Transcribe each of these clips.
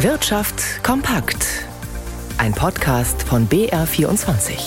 Wirtschaft kompakt. Ein Podcast von BR24.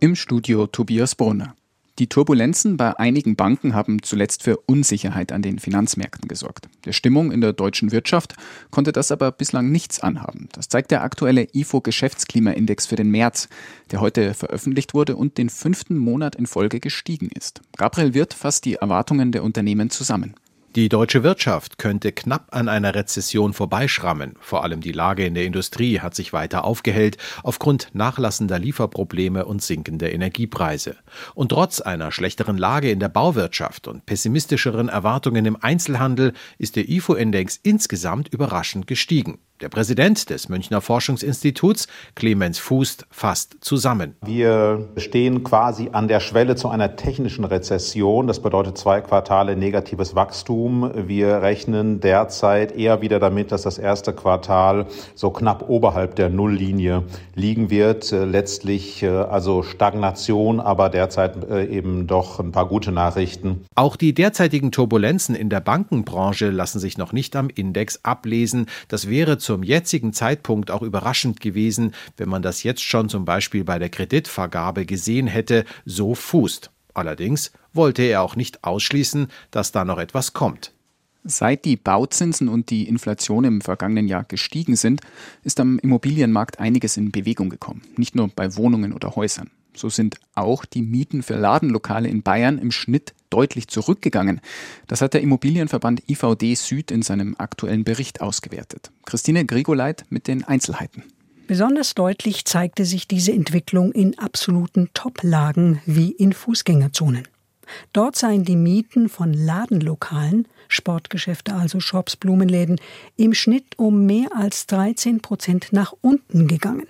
Im Studio Tobias Brunner. Die Turbulenzen bei einigen Banken haben zuletzt für Unsicherheit an den Finanzmärkten gesorgt. Der Stimmung in der deutschen Wirtschaft konnte das aber bislang nichts anhaben. Das zeigt der aktuelle IFO Geschäftsklimaindex für den März, der heute veröffentlicht wurde und den fünften Monat in Folge gestiegen ist. Gabriel Wirth fasst die Erwartungen der Unternehmen zusammen. Die deutsche Wirtschaft könnte knapp an einer Rezession vorbeischrammen. Vor allem die Lage in der Industrie hat sich weiter aufgehellt aufgrund nachlassender Lieferprobleme und sinkender Energiepreise. Und trotz einer schlechteren Lage in der Bauwirtschaft und pessimistischeren Erwartungen im Einzelhandel ist der IFO-Index insgesamt überraschend gestiegen. Der Präsident des Münchner Forschungsinstituts, Clemens Fußt, fasst zusammen. Wir stehen quasi an der Schwelle zu einer technischen Rezession. Das bedeutet zwei Quartale negatives Wachstum. Wir rechnen derzeit eher wieder damit, dass das erste Quartal so knapp oberhalb der Nulllinie liegen wird. Letztlich äh, also Stagnation, aber derzeit äh, eben doch ein paar gute Nachrichten. Auch die derzeitigen Turbulenzen in der Bankenbranche lassen sich noch nicht am Index ablesen. Das wäre zum jetzigen Zeitpunkt auch überraschend gewesen, wenn man das jetzt schon zum Beispiel bei der Kreditvergabe gesehen hätte, so fußt. Allerdings wollte er auch nicht ausschließen, dass da noch etwas kommt. Seit die Bauzinsen und die Inflation im vergangenen Jahr gestiegen sind, ist am Immobilienmarkt einiges in Bewegung gekommen, nicht nur bei Wohnungen oder Häusern. So sind auch die Mieten für Ladenlokale in Bayern im Schnitt deutlich zurückgegangen. Das hat der Immobilienverband IVD Süd in seinem aktuellen Bericht ausgewertet. Christine Grigoleit mit den Einzelheiten. Besonders deutlich zeigte sich diese Entwicklung in absoluten Top-Lagen wie in Fußgängerzonen. Dort seien die Mieten von Ladenlokalen, Sportgeschäfte also Shops, Blumenläden, im Schnitt um mehr als 13 Prozent nach unten gegangen.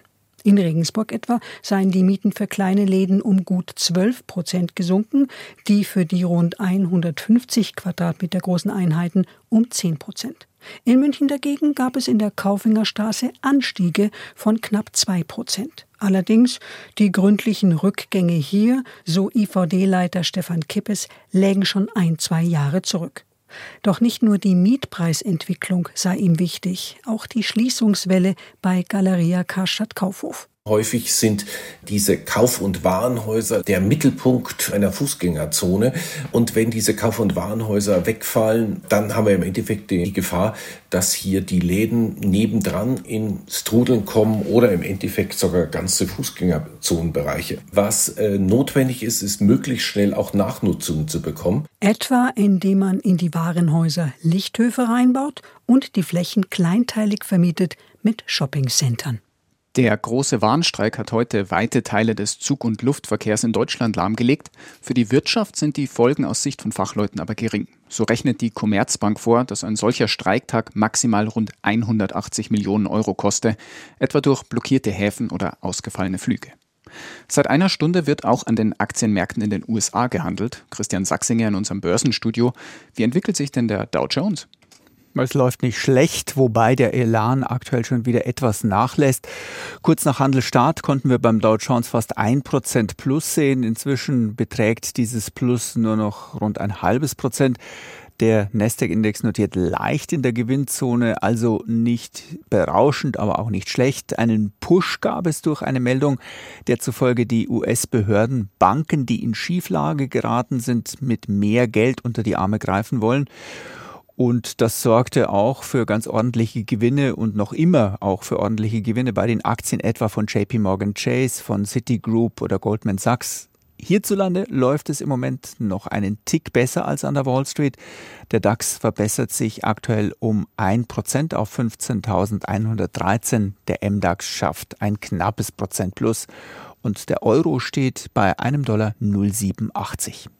In Regensburg etwa seien die Mieten für kleine Läden um gut 12 Prozent gesunken, die für die rund 150 Quadratmeter großen Einheiten um 10 Prozent. In München dagegen gab es in der Kaufingerstraße Anstiege von knapp 2 Prozent. Allerdings die gründlichen Rückgänge hier, so IVD-Leiter Stefan Kippes, lägen schon ein, zwei Jahre zurück. Doch nicht nur die Mietpreisentwicklung sei ihm wichtig, auch die Schließungswelle bei Galeria Karstadt Kaufhof. Häufig sind diese Kauf- und Warenhäuser der Mittelpunkt einer Fußgängerzone. Und wenn diese Kauf- und Warenhäuser wegfallen, dann haben wir im Endeffekt die Gefahr, dass hier die Läden nebendran in Strudeln kommen oder im Endeffekt sogar ganze Fußgängerzonenbereiche. Was äh, notwendig ist, ist möglichst schnell auch Nachnutzungen zu bekommen. Etwa indem man in die Warenhäuser Lichthöfe reinbaut und die Flächen kleinteilig vermietet mit Shoppingcentern. Der große Warnstreik hat heute weite Teile des Zug- und Luftverkehrs in Deutschland lahmgelegt. Für die Wirtschaft sind die Folgen aus Sicht von Fachleuten aber gering. So rechnet die Commerzbank vor, dass ein solcher Streiktag maximal rund 180 Millionen Euro koste, etwa durch blockierte Häfen oder ausgefallene Flüge. Seit einer Stunde wird auch an den Aktienmärkten in den USA gehandelt. Christian Sachsinger in unserem Börsenstudio. Wie entwickelt sich denn der Dow Jones? Es läuft nicht schlecht, wobei der Elan aktuell schon wieder etwas nachlässt. Kurz nach Handelsstart konnten wir beim Dow Jones fast ein Prozent plus sehen. Inzwischen beträgt dieses Plus nur noch rund ein halbes Prozent. Der Nasdaq-Index notiert leicht in der Gewinnzone, also nicht berauschend, aber auch nicht schlecht. Einen Push gab es durch eine Meldung, der zufolge die US-Behörden Banken, die in Schieflage geraten sind, mit mehr Geld unter die Arme greifen wollen. Und das sorgte auch für ganz ordentliche Gewinne und noch immer auch für ordentliche Gewinne bei den Aktien etwa von JP Morgan Chase, von Citigroup oder Goldman Sachs. Hierzulande läuft es im Moment noch einen Tick besser als an der Wall Street. Der DAX verbessert sich aktuell um ein Prozent auf 15.113. Der MDAX schafft ein knappes Prozent plus und der Euro steht bei einem Dollar 0,87.